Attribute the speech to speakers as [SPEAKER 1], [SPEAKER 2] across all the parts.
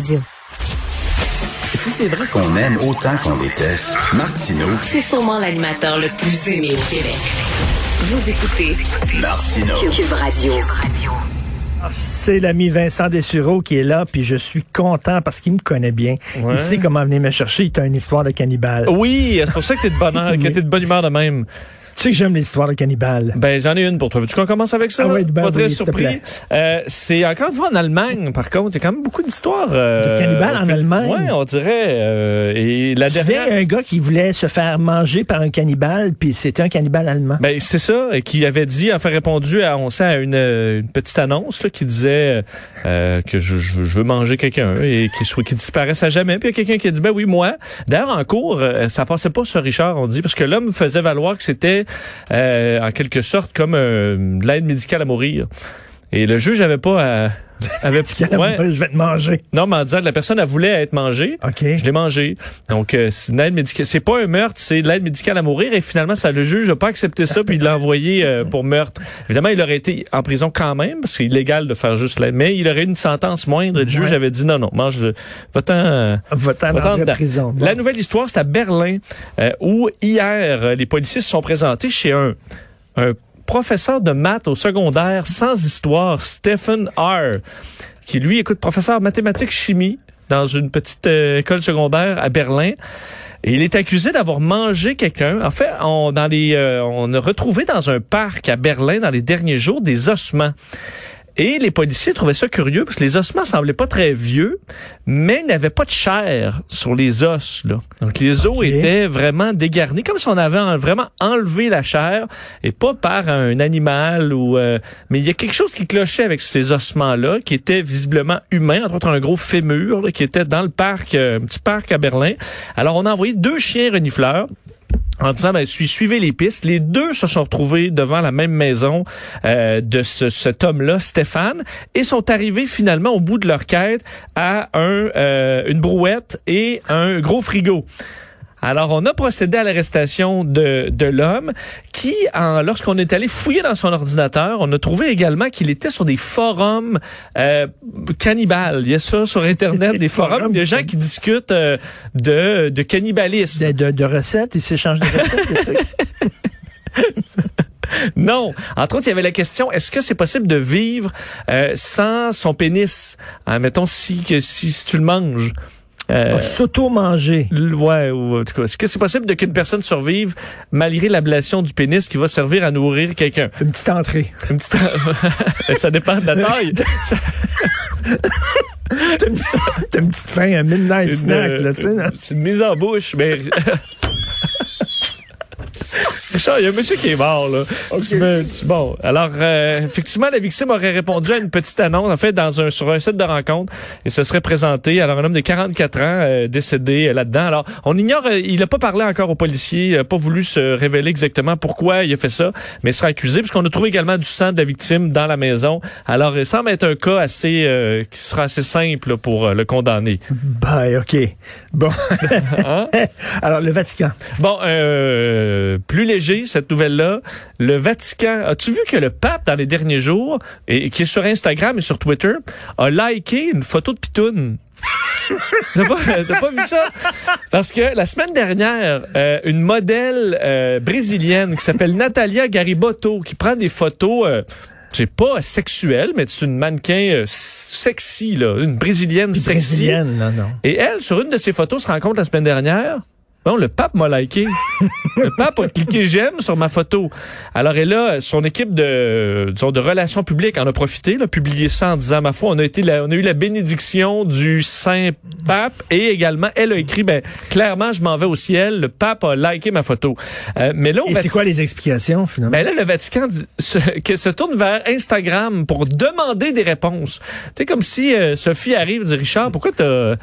[SPEAKER 1] Radio.
[SPEAKER 2] Si c'est vrai qu'on aime autant qu'on déteste, Martineau,
[SPEAKER 1] C'est sûrement l'animateur le plus aimé au Québec. Vous écoutez
[SPEAKER 2] Martineau.
[SPEAKER 1] Cube Radio.
[SPEAKER 3] C'est l'ami Vincent Dessureau qui est là, puis je suis content parce qu'il me connaît bien.
[SPEAKER 4] Ouais.
[SPEAKER 3] Il sait comment venir me chercher. Il a une histoire de cannibale.
[SPEAKER 4] Oui, c'est pour ça que t'es de bonne heure, que t'es de bonne humeur de même.
[SPEAKER 3] Tu sais que j'aime les histoires de cannibales.
[SPEAKER 4] Ben, j'en ai une pour toi. Veux-tu qu'on commence avec ça?
[SPEAKER 3] Ah oui, ben
[SPEAKER 4] Pas très
[SPEAKER 3] oui,
[SPEAKER 4] surpris. Euh, c'est encore une fois en Allemagne, par contre. Il y a quand même beaucoup d'histoires. euh,
[SPEAKER 3] De cannibales en
[SPEAKER 4] fait-
[SPEAKER 3] Allemagne?
[SPEAKER 4] Ouais, on dirait. euh, et la
[SPEAKER 3] Tu un gars qui voulait se faire manger par un cannibale, puis c'était un cannibale allemand.
[SPEAKER 4] Ben, c'est ça, et qui avait dit, enfin répondu à, on sait, à une, euh, une petite annonce là, qui disait euh, que je, veux manger quelqu'un et qu'il soit qui disparaisse à jamais. Puis il y a quelqu'un qui a dit, ben oui, moi. D'ailleurs, en cours, ça passait pas sur Richard, on dit, parce que l'homme faisait valoir que c'était euh, en quelque sorte comme euh, de l'aide médicale à mourir. Et le juge avait pas à, avait ouais.
[SPEAKER 3] Je vais te manger.
[SPEAKER 4] non mais en disant que la personne elle voulait être mangée
[SPEAKER 3] OK.
[SPEAKER 4] je l'ai mangé. Donc, euh, c'est une aide médicale. C'est pas un meurtre, c'est de l'aide médicale à mourir. Et finalement, ça, le juge n'a pas accepté ça, puis il l'a envoyé euh, pour meurtre. Évidemment, il aurait été en prison quand même, parce que c'est illégal de faire juste l'aide. Mais il aurait eu une sentence moindre. Et le juge
[SPEAKER 3] Ouais.
[SPEAKER 4] avait dit non, non, mange, va-t'en. euh,
[SPEAKER 3] Va-t'en
[SPEAKER 4] va-t'en
[SPEAKER 3] dans la prison. Bon.
[SPEAKER 4] La nouvelle histoire, c'est à Berlin, euh, où hier, les policiers se sont présentés chez un, un professeur de maths au secondaire sans histoire, Stephen R., qui lui, écoute, professeur mathématiques chimie dans une petite euh, école secondaire à Berlin. Il est accusé d'avoir mangé quelqu'un. En fait, on, euh, on a retrouvé dans un parc à Berlin dans les derniers jours des ossements. Et les policiers trouvaient ça curieux parce que les ossements semblaient pas très vieux, mais n'avaient pas de chair sur les os. Là. Donc les os étaient vraiment dégarnis, comme si on avait en- vraiment enlevé la chair et pas par un animal ou. euh, mais il y a quelque chose qui clochait avec ces ossements-là, qui étaient visiblement humains, entre autres un gros fémur là, qui était dans le parc, euh, un petit parc à Berlin. Alors on a envoyé deux chiens renifleurs en disant ben, suivez les pistes. Les deux se sont retrouvés devant la même maison euh, de ce, cet homme-là, Stéphane, et sont arrivés finalement au bout de leur quête à un, euh, une brouette et un gros frigo. Alors, on a procédé à l'arrestation de, de l'homme qui, en, lorsqu'on est allé fouiller dans son ordinateur, on a trouvé également qu'il était sur des forums euh, cannibales. Il y a ça sur Internet, des forums, de gens qui discutent euh, de, de cannibalisme.
[SPEAKER 3] De, de- de recettes, ils s'échangent des recettes.
[SPEAKER 4] Non. Entre autres, il y avait la question est-ce que c'est possible de vivre euh, sans son pénis? Ah, Mettons si, que, si, si tu le manges. Euh,
[SPEAKER 3] Ah, S'auto-manger.
[SPEAKER 4] ouais, ou en tout cas, est-ce que c'est possible de qu'une personne survive malgré l'ablation du pénis qui va servir à nourrir quelqu'un?
[SPEAKER 3] Une petite entrée.
[SPEAKER 4] Une petite... ça dépend de la taille. Ça-
[SPEAKER 3] T'as une, t'as une petite faim, un midnight
[SPEAKER 4] Une,
[SPEAKER 3] snack,
[SPEAKER 4] euh,
[SPEAKER 3] là, tu sais.
[SPEAKER 4] C'est une mise en bouche, mais. Richard, il y a un monsieur qui est mort, là. Tu me- tu- bon, alors, euh, effectivement, la victime aurait répondu à une petite annonce, en fait, dans un, sur un site de rencontre, et se serait présenté. Alors, un homme de 44 ans, euh, décédé euh, là-dedans. Alors, on ignore, euh, il n'a pas parlé encore aux policiers, il n'a pas voulu se révéler exactement pourquoi il a fait ça, mais il sera accusé, puisqu'on a trouvé également du sang de la victime dans la maison. Alors, il semble être un cas assez, euh, qui sera assez simple là, pour le condamner.
[SPEAKER 3] Ben, OK. Bon.
[SPEAKER 4] Hein?
[SPEAKER 3] Alors, le Vatican.
[SPEAKER 4] Bon, euh, plus cette nouvelle-là. Le Vatican, as-tu vu que le pape, dans les derniers jours, et qui est sur Instagram et sur Twitter, a liké une photo de Pitoune? T'as pas, vu ça? Parce que la semaine dernière, euh, une modèle euh, brésilienne qui s'appelle Natalia Garibotto, qui prend des photos... euh, c'est pas sexuelle, mais c'est une mannequin euh, sexy, là, une brésilienne sexy.
[SPEAKER 3] Brésilienne, non, non.
[SPEAKER 4] Et elle, sur une de ses photos, se rend compte la semaine dernière. Le pape m'a liké. le pape a cliqué j'aime sur ma photo. Alors, et là, son équipe de, disons, de relations publiques en a profité, là, publié ça en disant, ma foi, on a été la- on a eu la bénédiction du Saint Pape et également, elle a écrit, ben, clairement, je m'en vais au ciel. Le pape a liké ma photo. Euh, mais là, au
[SPEAKER 3] Et c'est
[SPEAKER 4] Vatican-
[SPEAKER 3] quoi les explications, finalement?
[SPEAKER 4] ben là, le Vatican dit- se, que se tourne vers Instagram pour demander des réponses. C'est comme si euh, Sophie arrive et dit Richard, pourquoi t'as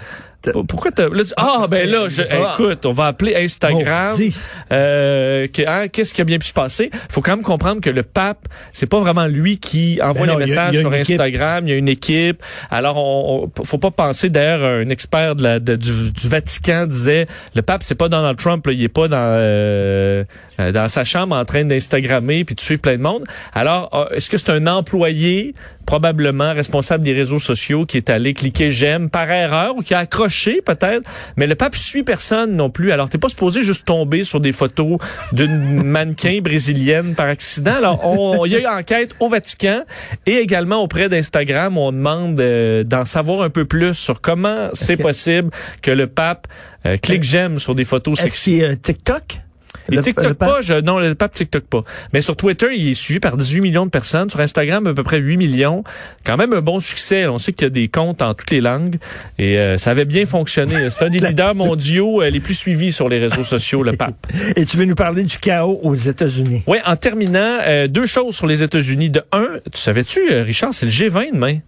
[SPEAKER 4] Pourquoi t'as... Tu- ah, ben là, je,
[SPEAKER 3] Ah.
[SPEAKER 4] écoute, on va appeler Instagram.
[SPEAKER 3] Maudit.
[SPEAKER 4] Euh, que- hein, Qu'est-ce qui a bien pu se passer? faut quand même comprendre que le pape, c'est pas vraiment lui qui envoie
[SPEAKER 3] Ben non,
[SPEAKER 4] les
[SPEAKER 3] il y a-
[SPEAKER 4] messages
[SPEAKER 3] il y a
[SPEAKER 4] sur
[SPEAKER 3] équipe.
[SPEAKER 4] Instagram. Il y a une équipe. Alors, on, on- faut pas penser, d'ailleurs, un expert de la, de- du, du Vatican disait, le pape, c'est pas Donald Trump, là, il est pas dans, euh, euh, dans sa chambre en train d'Instagrammer puis de suivre plein de monde. Alors, euh, est-ce que c'est un employé, probablement responsable des réseaux sociaux, qui est allé cliquer j'aime par erreur ou qui a accroché peut-être? Mais le pape suit personne non plus. Alors, t'es pas supposé juste tomber sur des photos d'une mannequin brésilienne par accident. Alors, on, il y a eu enquête au Vatican et également auprès d'Instagram. On demande euh, d'en savoir un peu plus sur comment c'est possible que le pape euh, clique j'aime sur des photos sexy.
[SPEAKER 3] a TikTok? Le-
[SPEAKER 4] TikTok
[SPEAKER 3] le
[SPEAKER 4] pas, je, non, le pape TikTok pas. Mais sur Twitter, il est suivi par 18 millions de personnes. Sur Instagram, à peu près 8 millions. Quand même un bon succès. On sait qu'il y a des comptes en toutes les langues. Et euh, ça avait bien fonctionné. C'est un des leaders mondiaux euh, les plus suivis sur les réseaux sociaux, le pape.
[SPEAKER 3] Et tu veux nous parler du chaos aux États-Unis?
[SPEAKER 4] Oui, en terminant, euh, deux choses sur les États-Unis. De un, tu savais-tu, Richard, c'est le G20 demain?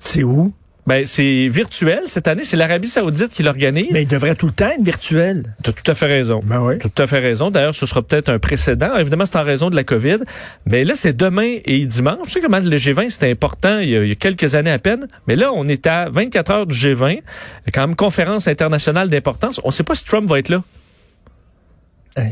[SPEAKER 3] C'est où?
[SPEAKER 4] Ben, c'est virtuel cette année. C'est l'Arabie Saoudite qui l'organise.
[SPEAKER 3] Mais il devrait tout le temps être virtuel.
[SPEAKER 4] Tu as tout à fait raison.
[SPEAKER 3] Ben oui.
[SPEAKER 4] Tout à fait raison. D'ailleurs, ce sera peut-être un précédent. Évidemment, c'est en raison de la COVID. Mais là, c'est demain et dimanche. Je sais comment le G20, c'était important il y, a, il y a quelques années à peine. Mais là, on est à 24 heures du G20. Quand même, conférence internationale d'importance. On ne sait pas si Trump va être là.
[SPEAKER 3] Euh,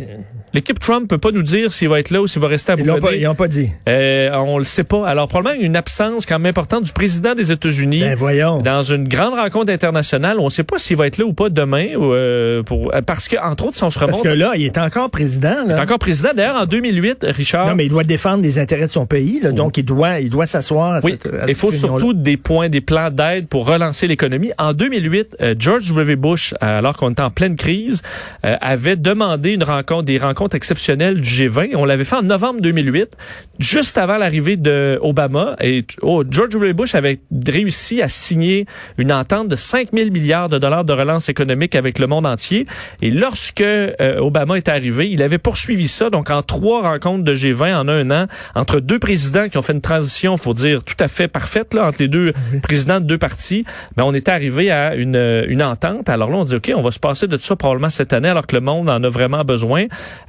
[SPEAKER 4] L'équipe Trump peut pas nous dire s'il va être là ou s'il va rester à Boulogne.
[SPEAKER 3] ils ont pas dit.
[SPEAKER 4] Euh, on le sait pas. Alors, probablement une absence quand même importante du président des États-Unis
[SPEAKER 3] Ben voyons.
[SPEAKER 4] dans une grande rencontre internationale. On ne sait pas s'il va être là ou pas demain, ou, euh, pour, parce que entre autres, si on se
[SPEAKER 3] Parce
[SPEAKER 4] remonte,
[SPEAKER 3] que là, il est encore président.
[SPEAKER 4] il est
[SPEAKER 3] Là.
[SPEAKER 4] encore président. D'ailleurs, en 2008, Richard.
[SPEAKER 3] Non, mais il doit défendre les intérêts de son pays. Là, donc, il doit, il doit s'asseoir à
[SPEAKER 4] Oui,
[SPEAKER 3] cette
[SPEAKER 4] il faut surtout des points, des plans d'aide pour relancer l'économie. En 2008, euh, George W. Bush, euh, alors qu'on était en pleine crise, euh, avait demandé une rencontre, des rencontres exceptionnelles du G20. On l'avait fait en novembre 2008, juste avant l'arrivée de Obama. Et oh, George W. Bush avait réussi à signer une entente de 5 000 milliards de dollars de relance économique avec le monde entier. Et lorsque euh, Obama est arrivé, il avait poursuivi ça. Donc, en trois rencontres de G20 en un an, entre deux présidents qui ont fait une transition, faut dire, tout à fait parfaite, là, entre les deux présidents de deux partis, ben, on était arrivé à une, une entente. Alors là, on dit, OK, on va se passer de ça probablement cette année, alors que le monde en a vraiment besoin.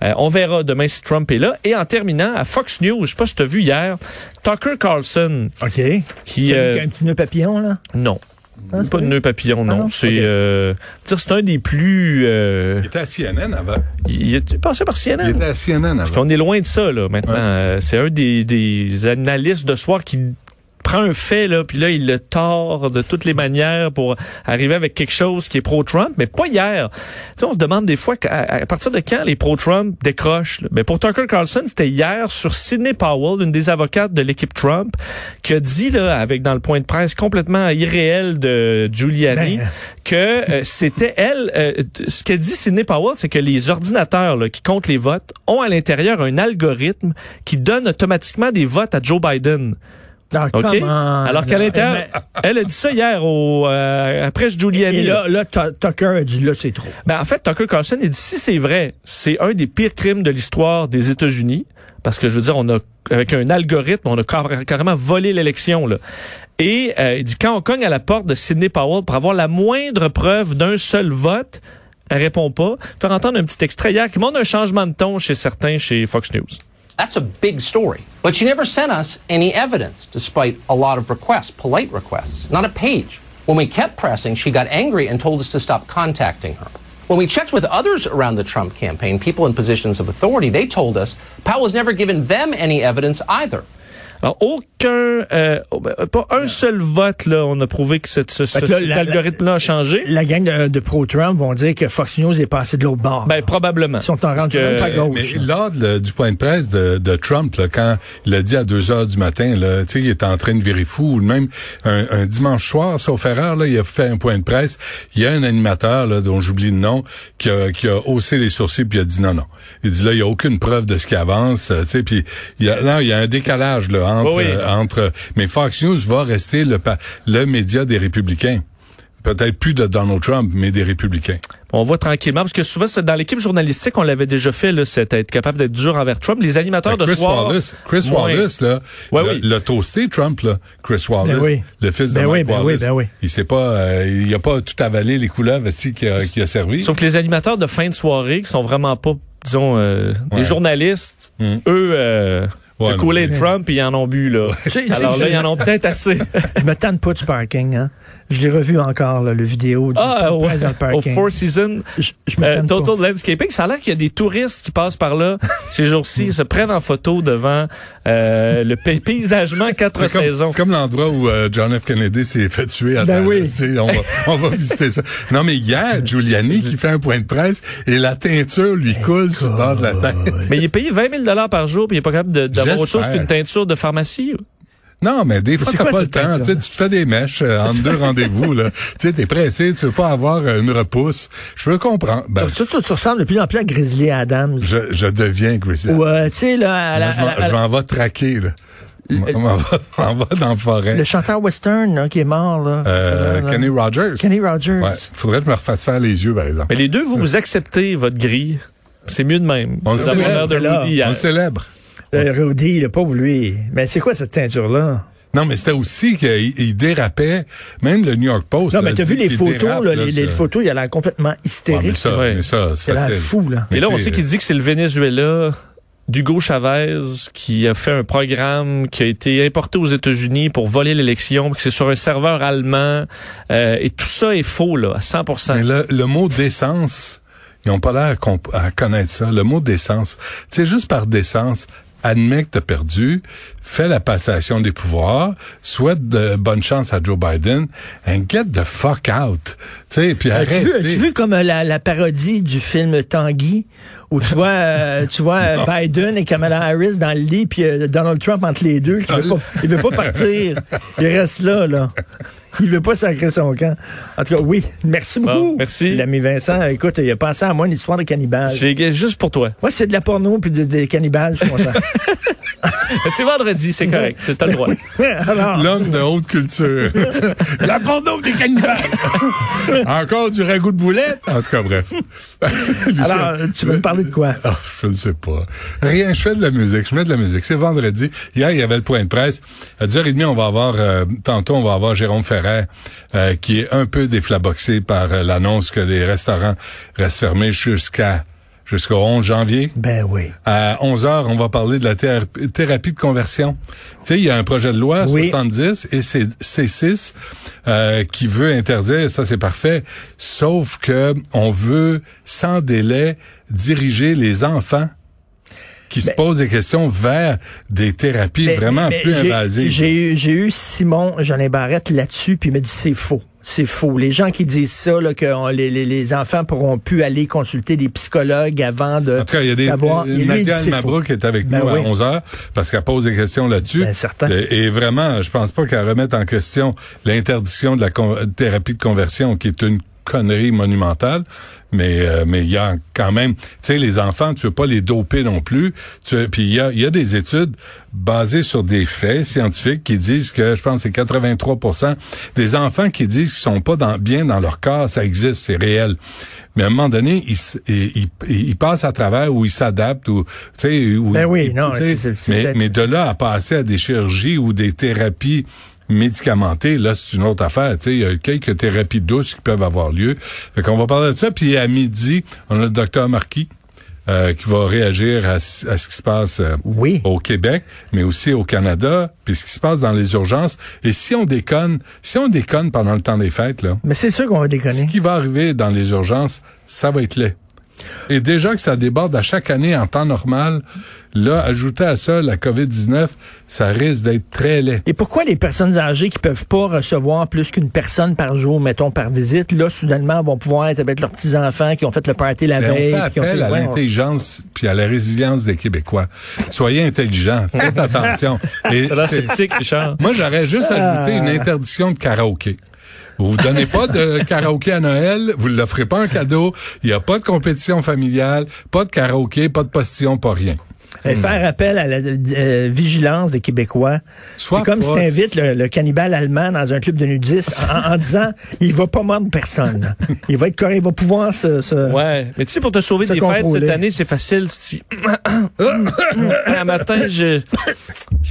[SPEAKER 4] Euh, on verra demain si Trump est là. Et en terminant, à Fox News, je sais pas si tu as vu hier, Tucker Carlson,
[SPEAKER 3] OK.
[SPEAKER 4] qui... Euh,
[SPEAKER 3] un petit nœud papillon, là?
[SPEAKER 4] non.
[SPEAKER 3] Ah, c'est
[SPEAKER 4] pas de nœud papillon, non.
[SPEAKER 3] Ah non?
[SPEAKER 4] C'est euh, c'est un des plus... euh,
[SPEAKER 5] Il était à CNN avant.
[SPEAKER 4] il est passé par
[SPEAKER 5] Il
[SPEAKER 4] CNN.
[SPEAKER 5] était à CNN avant.
[SPEAKER 4] On est loin de ça, là, maintenant.
[SPEAKER 5] Ouais.
[SPEAKER 4] Euh, c'est un des, des analystes de soir qui prend un fait, là, puis là, il le tord de toutes les manières pour arriver avec quelque chose qui est pro-Trump, mais pas hier. Tu sais, on se demande des fois à, partir de quand les pro-Trump décrochent. là. Mais pour Tucker Carlson, c'était hier sur Sidney Powell, une des avocates de l'équipe Trump, qui a dit, là, avec dans le point de presse complètement irréel de Giuliani,
[SPEAKER 3] Ben.
[SPEAKER 4] que euh, c'était elle. euh, ce qu'a dit Sidney Powell, c'est que les ordinateurs là, qui comptent les votes ont à l'intérieur un algorithme qui donne automatiquement des votes à Joe Biden.
[SPEAKER 3] Ah,
[SPEAKER 4] Alors qu'à l'intérieur, elle a dit ça hier au euh, après Giuliani.
[SPEAKER 3] Et
[SPEAKER 4] là.
[SPEAKER 3] là, là, Tu- Tucker a dit, là, c'est trop.
[SPEAKER 4] Ben, en fait, Tucker Carlson, il dit si c'est vrai, c'est un des pires crimes de l'histoire des États-Unis. Parce que je veux dire, on a avec un algorithme, on a car- carrément volé l'élection. là. Et euh, il dit quand on cogne à la porte de Sidney Powell pour avoir la moindre preuve d'un seul vote, elle répond pas. Faire entendre un petit extrait hier qui montre un changement de ton chez certains chez Fox News.
[SPEAKER 6] That's a big story. But she never sent us any evidence, despite a lot of requests, polite requests. Not a page. When we kept pressing, she got angry and told us to stop contacting her. When we checked with others around the Trump campaign, people in positions of authority, they told us Powell has never given them any evidence either.
[SPEAKER 4] Alors, aucun, euh, pas un seul vote, là, on a prouvé que cette- ce, ce-
[SPEAKER 3] que là,
[SPEAKER 4] cet algorithme-là a changé.
[SPEAKER 3] La gang de, de pro-Trump vont dire que Fox News est passé de l'autre bord.
[SPEAKER 4] Ben, probablement.
[SPEAKER 3] Ils sont en
[SPEAKER 4] Parce
[SPEAKER 3] rendu
[SPEAKER 4] que-
[SPEAKER 3] même pas
[SPEAKER 5] Mais
[SPEAKER 3] gauche.
[SPEAKER 5] lors de- du point de presse de, de Trump, là, quand il a dit à 2 heures du matin, là, tu sais, il était en train de virer fou, ou même un, un dimanche soir, sauf erreur, là, il a fait un point de presse. Il y a un animateur, là, dont j'oublie le nom, qui a, qui a haussé les sourcils puis il a dit non, non. Il dit là, il y a aucune preuve de ce qui avance, euh, tu sais, puis il y a, là, il y a un décalage là entre,
[SPEAKER 4] Oui, oui.
[SPEAKER 5] euh, entre. Mais Fox News va rester le média des républicains. Peut-être plus de Donald Trump, mais des républicains.
[SPEAKER 4] On voit tranquillement, parce que souvent, c'est dans l'équipe journalistique, on l'avait déjà fait, là, c'est être capable d'être dur envers Trump. Les animateurs
[SPEAKER 5] Ben,
[SPEAKER 4] de
[SPEAKER 5] Chris
[SPEAKER 4] soir...
[SPEAKER 5] Wallace, Chris
[SPEAKER 4] moins.
[SPEAKER 5] Wallace, là,
[SPEAKER 4] Ouais,
[SPEAKER 5] le,
[SPEAKER 4] oui.
[SPEAKER 5] le toasté Trump, là, Chris Wallace,
[SPEAKER 3] Ben oui.
[SPEAKER 5] le fils de
[SPEAKER 3] Ben
[SPEAKER 5] Mike
[SPEAKER 3] oui, ben oui,
[SPEAKER 5] Wallace.
[SPEAKER 3] ben oui.
[SPEAKER 5] Il s'est pas, euh, il a pas tout avalé les couleuvres aussi qui a, qui a servi.
[SPEAKER 4] Sauf que les animateurs de fin de soirée, qui sont vraiment pas, disons, euh,
[SPEAKER 5] Ouais.
[SPEAKER 4] les journalistes,
[SPEAKER 5] Mm.
[SPEAKER 4] eux, euh,
[SPEAKER 5] Ouais,
[SPEAKER 4] le couler
[SPEAKER 5] mais-
[SPEAKER 4] Trump, ils en ont bu, là. Alors là, ils en ont peut-être assez.
[SPEAKER 3] Je me tente pas du parking. Hein. Je l'ai revu encore, là, le vidéo du
[SPEAKER 4] Ah, ouais,
[SPEAKER 3] presse dans le
[SPEAKER 4] au. Four Seasons,
[SPEAKER 3] Je, je me
[SPEAKER 4] euh, Total
[SPEAKER 3] pas.
[SPEAKER 4] Landscaping, ça a l'air qu'il y a des touristes qui passent par là ces jours-ci, se prennent en photo devant euh, le pay- paysagement quatre saisons.
[SPEAKER 5] c'est comme l'endroit où euh, John F. Kennedy s'est fait tuer à
[SPEAKER 3] Ben oui.
[SPEAKER 5] On va, on va visiter ça. Non, mais hier, Giuliani qui fait un point de presse et la teinture lui coule sur le bord de la tête.
[SPEAKER 4] Mais il est payé 20 000 par jour, puis il est pas capable de- d'avoir autre chose qu'une teinture de pharmacie.
[SPEAKER 5] Non, mais des fois, t'as pas le temps. Tu te fais des mèches euh, entre deux rendez-vous. là. Tu sais, t'es pressé, tu veux pas avoir euh, une repousse. Je peux comprendre. Ben,
[SPEAKER 3] Tu, tu, tu ressembles de plus en plus à Grizzly Adams.
[SPEAKER 5] je, je deviens Grizzly.
[SPEAKER 3] Ou, euh, tu sais, là, à la-
[SPEAKER 5] Moi, je m'en- vais traquer. Là. Je m'en vais- je m'en vais dans la forêt.
[SPEAKER 3] le chanteur western là, qui est mort. Là,
[SPEAKER 5] Euh,
[SPEAKER 3] là.
[SPEAKER 5] Kenny Rogers.
[SPEAKER 3] Kenny Rogers.
[SPEAKER 5] Ouais. Faudrait que je me refasse faire les yeux, par exemple.
[SPEAKER 4] Mais les deux, vous, vous acceptez votre grille. C'est mieux de même.
[SPEAKER 5] On célèbre, On le célèbre.
[SPEAKER 3] Euh, Rudy, le pauvre lui. Mais c'est quoi cette teinture-là?
[SPEAKER 5] Non, mais c'était aussi qu'il il dérapait. Même le New York Post.
[SPEAKER 3] Non, mais t'as vu les photos,
[SPEAKER 5] dérape,
[SPEAKER 3] là, les, photos, il a l'air complètement
[SPEAKER 5] Ouais,
[SPEAKER 3] hystérique.
[SPEAKER 5] mais ça,
[SPEAKER 4] Ouais.
[SPEAKER 5] mais ça, c'est
[SPEAKER 3] il a l'air
[SPEAKER 5] facile.
[SPEAKER 3] fou, là.
[SPEAKER 4] Et là, on sait qu'il dit que c'est le Venezuela d'Hugo Chavez qui a fait un programme qui a été importé aux États-Unis pour voler l'élection, puis que c'est sur un serveur allemand. euh, et tout ça est faux, là, à 100
[SPEAKER 5] Mais le, le mot décence, ils ont pas l'air comp- à connaître ça. Le mot décence, c'est juste par décence. Admets que t'as perdu, fais la passation des pouvoirs, souhaite de bonne chance à Joe Biden, and get the fuck out. Tu sais, puis arrête.
[SPEAKER 3] vu, as-tu vu comme la, la parodie du film Tanguy, où tu vois, euh, tu vois euh, Biden et Kamala Harris dans le lit, puis euh, Donald Trump entre les deux, qui veut pas, il veut pas partir. Il reste là, là. Il veut pas sacrer son camp. En tout cas, oui, merci beaucoup.
[SPEAKER 4] Bon, merci.
[SPEAKER 3] L'ami Vincent, écoute, il a pensé à moi une histoire de cannibale.
[SPEAKER 4] J'ai juste pour toi.
[SPEAKER 3] Moi, c'est de la porno puis de- des cannibales, je suis content.
[SPEAKER 4] C'est vendredi, c'est correct. C'est- T'as le droit.
[SPEAKER 3] Alors,
[SPEAKER 5] L'homme de haute culture. la porno des cannibales. Encore du ragoût de boulette. En tout cas, bref. Lucien,
[SPEAKER 3] alors, tu veux me parler de quoi?
[SPEAKER 5] Ah, je ne sais pas. Rien, je fais de la musique, je mets de la musique. C'est vendredi. Hier, il y avait le point de presse. À 10h30, on va avoir, euh, tantôt, on va avoir Jérôme Ferrer, euh, qui est un peu déflaboxé par euh, l'annonce que les restaurants restent fermés jusqu'à jusqu'au 11 janvier?
[SPEAKER 3] Ben oui.
[SPEAKER 5] À 11 heures, on va parler de la thé- thérapie de conversion. Tu sais, il y a un projet de loi
[SPEAKER 3] Oui.
[SPEAKER 5] 70 et c'est C6 euh, qui veut interdire, ça c'est parfait, sauf que on veut sans délai diriger les enfants qui se posent des questions vers des thérapies
[SPEAKER 3] Mais-
[SPEAKER 5] vraiment
[SPEAKER 3] mais
[SPEAKER 5] plus invasives.
[SPEAKER 3] J'ai eu, j'ai eu Simon Jeanin Barrette là-dessus, puis il me dit c'est faux. C'est faux. Les gens qui disent ça, là, que on- les, les, les enfants pourront plus aller consulter des psychologues avant de
[SPEAKER 5] En tout cas, il y a des
[SPEAKER 3] savoir.
[SPEAKER 5] euh,
[SPEAKER 3] dit
[SPEAKER 5] Nadia. Mabrouk est avec
[SPEAKER 3] Ben
[SPEAKER 5] nous
[SPEAKER 3] oui.
[SPEAKER 5] à 11 heures parce qu'elle pose des questions là-dessus.
[SPEAKER 3] Ben, certain.
[SPEAKER 5] Et, et vraiment, je pense pas qu'elle remette en question l'interdiction de la thérapie de conversion qui est une connerie monumentale, mais euh, mais il y a quand même, tu sais, les enfants, tu veux pas les doper non plus. Tu, puis il y a, y a des études basées sur des faits scientifiques qui disent que, je pense, c'est 83% des enfants qui disent qu'ils sont pas dans, bien dans leur corps, ça existe, c'est réel. Mais à un moment donné, ils, ils, ils- ils passent à travers ou ils s'adaptent ou, tu sais,
[SPEAKER 3] Ben oui, non,
[SPEAKER 5] mais,
[SPEAKER 3] peut-être-
[SPEAKER 5] mais de là à passer à des chirurgies ou des thérapies médicamentées, là, c'est une autre affaire. Tu sais, il y a quelques thérapies douces qui peuvent avoir lieu. Fait qu'on va parler de ça. Puis à midi, on a le docteur Marquis euh, qui va réagir à, ce à ce qui se passe euh,
[SPEAKER 3] Oui.
[SPEAKER 5] au Québec, mais aussi au Canada, puis ce qui se passe dans les urgences. Et si on déconne, si on déconne pendant le temps des fêtes, là,
[SPEAKER 3] Mais c'est sûr qu'on va
[SPEAKER 5] ce
[SPEAKER 3] déconner.
[SPEAKER 5] qui va arriver dans les urgences, ça va être laid. Et déjà que ça déborde à chaque année en temps normal, là, ajouter à ça la COVID-19, ça risque d'être très laid.
[SPEAKER 3] Et pourquoi les personnes âgées qui peuvent pas recevoir plus qu'une personne par jour, mettons, par visite, là, soudainement, vont pouvoir être avec leurs petits-enfants qui ont fait le party la
[SPEAKER 5] Mais on
[SPEAKER 3] veille.
[SPEAKER 5] fait
[SPEAKER 3] qui ont
[SPEAKER 5] appel à
[SPEAKER 3] on-
[SPEAKER 5] l'intelligence puis à la résilience des Québécois. Soyez intelligents, faites attention. Et
[SPEAKER 4] Richard.
[SPEAKER 5] Moi, j'aurais juste ajouté une interdiction de karaoké. Vous vous donnez pas de karaoké à Noël, vous ne l'offrez pas en cadeau, il n'y a pas de compétition familiale, pas de karaoké, pas de postillon, pas rien.
[SPEAKER 3] Et faire appel à la euh, vigilance des Québécois. C'est comme si
[SPEAKER 5] pas-
[SPEAKER 3] tu invites le, le cannibale allemand dans un club de nudistes en, en disant il va pas mordre personne. Il va être correct, il va pouvoir se... se-
[SPEAKER 4] Ouais, mais tu sais, pour te sauver des fêtes cette année, c'est facile. Tu dis, un matin, je,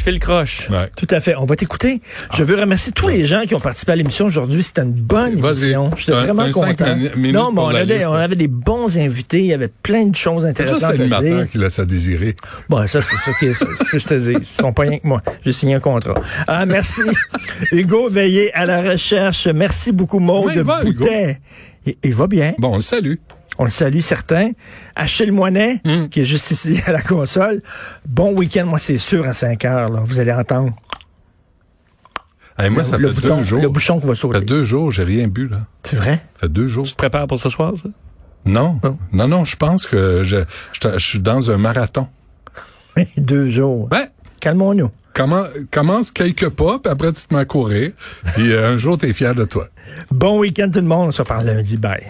[SPEAKER 4] je fais le croche.
[SPEAKER 5] Ouais.
[SPEAKER 3] Tout à fait. On va t'écouter. Je veux remercier tous les gens qui ont participé à l'émission aujourd'hui. C'était une bonne émission. J'étais vraiment content. Non, mais on avait, on avait des bons invités. Il y avait plein de choses intéressantes
[SPEAKER 5] juste
[SPEAKER 3] à dire.
[SPEAKER 5] qui laisse à désirer.
[SPEAKER 3] Bon, ça, c'est ça qui est, c'est ce que je te dis. Ils sont pas rien que moi. J'ai signé un contrat. Ah, merci. Hugo Veillé à la recherche. Merci beaucoup, Maud
[SPEAKER 5] Oui, il va, Hugo.
[SPEAKER 3] Boutet. Il, il va bien.
[SPEAKER 5] Bon, salut.
[SPEAKER 3] On le salue, certains. Achille Moinet,
[SPEAKER 5] Hmm.
[SPEAKER 3] qui est juste ici à la console. Bon week-end, moi, c'est sûr, à 5 heures, là. Vous allez entendre.
[SPEAKER 5] Hey, moi, ça
[SPEAKER 3] le,
[SPEAKER 5] fait
[SPEAKER 3] bouton,
[SPEAKER 5] deux jours.
[SPEAKER 3] le bouchon qui va
[SPEAKER 5] Ça fait
[SPEAKER 3] sauter.
[SPEAKER 5] deux jours, j'ai rien bu, là.
[SPEAKER 3] C'est vrai?
[SPEAKER 5] Ça fait deux jours.
[SPEAKER 4] Tu te prépares pour ce soir, ça?
[SPEAKER 5] Non.
[SPEAKER 4] Non.
[SPEAKER 5] Non, non, je pense que je, je, je suis dans un marathon.
[SPEAKER 3] Deux jours.
[SPEAKER 5] Ben,
[SPEAKER 3] Calmons-nous.
[SPEAKER 5] comment, commence quelques pas, puis après, tu te mets à courir. Puis euh, un jour, tu es fier de toi.
[SPEAKER 3] Bon week-end, tout le monde. On se parle lundi. Bye.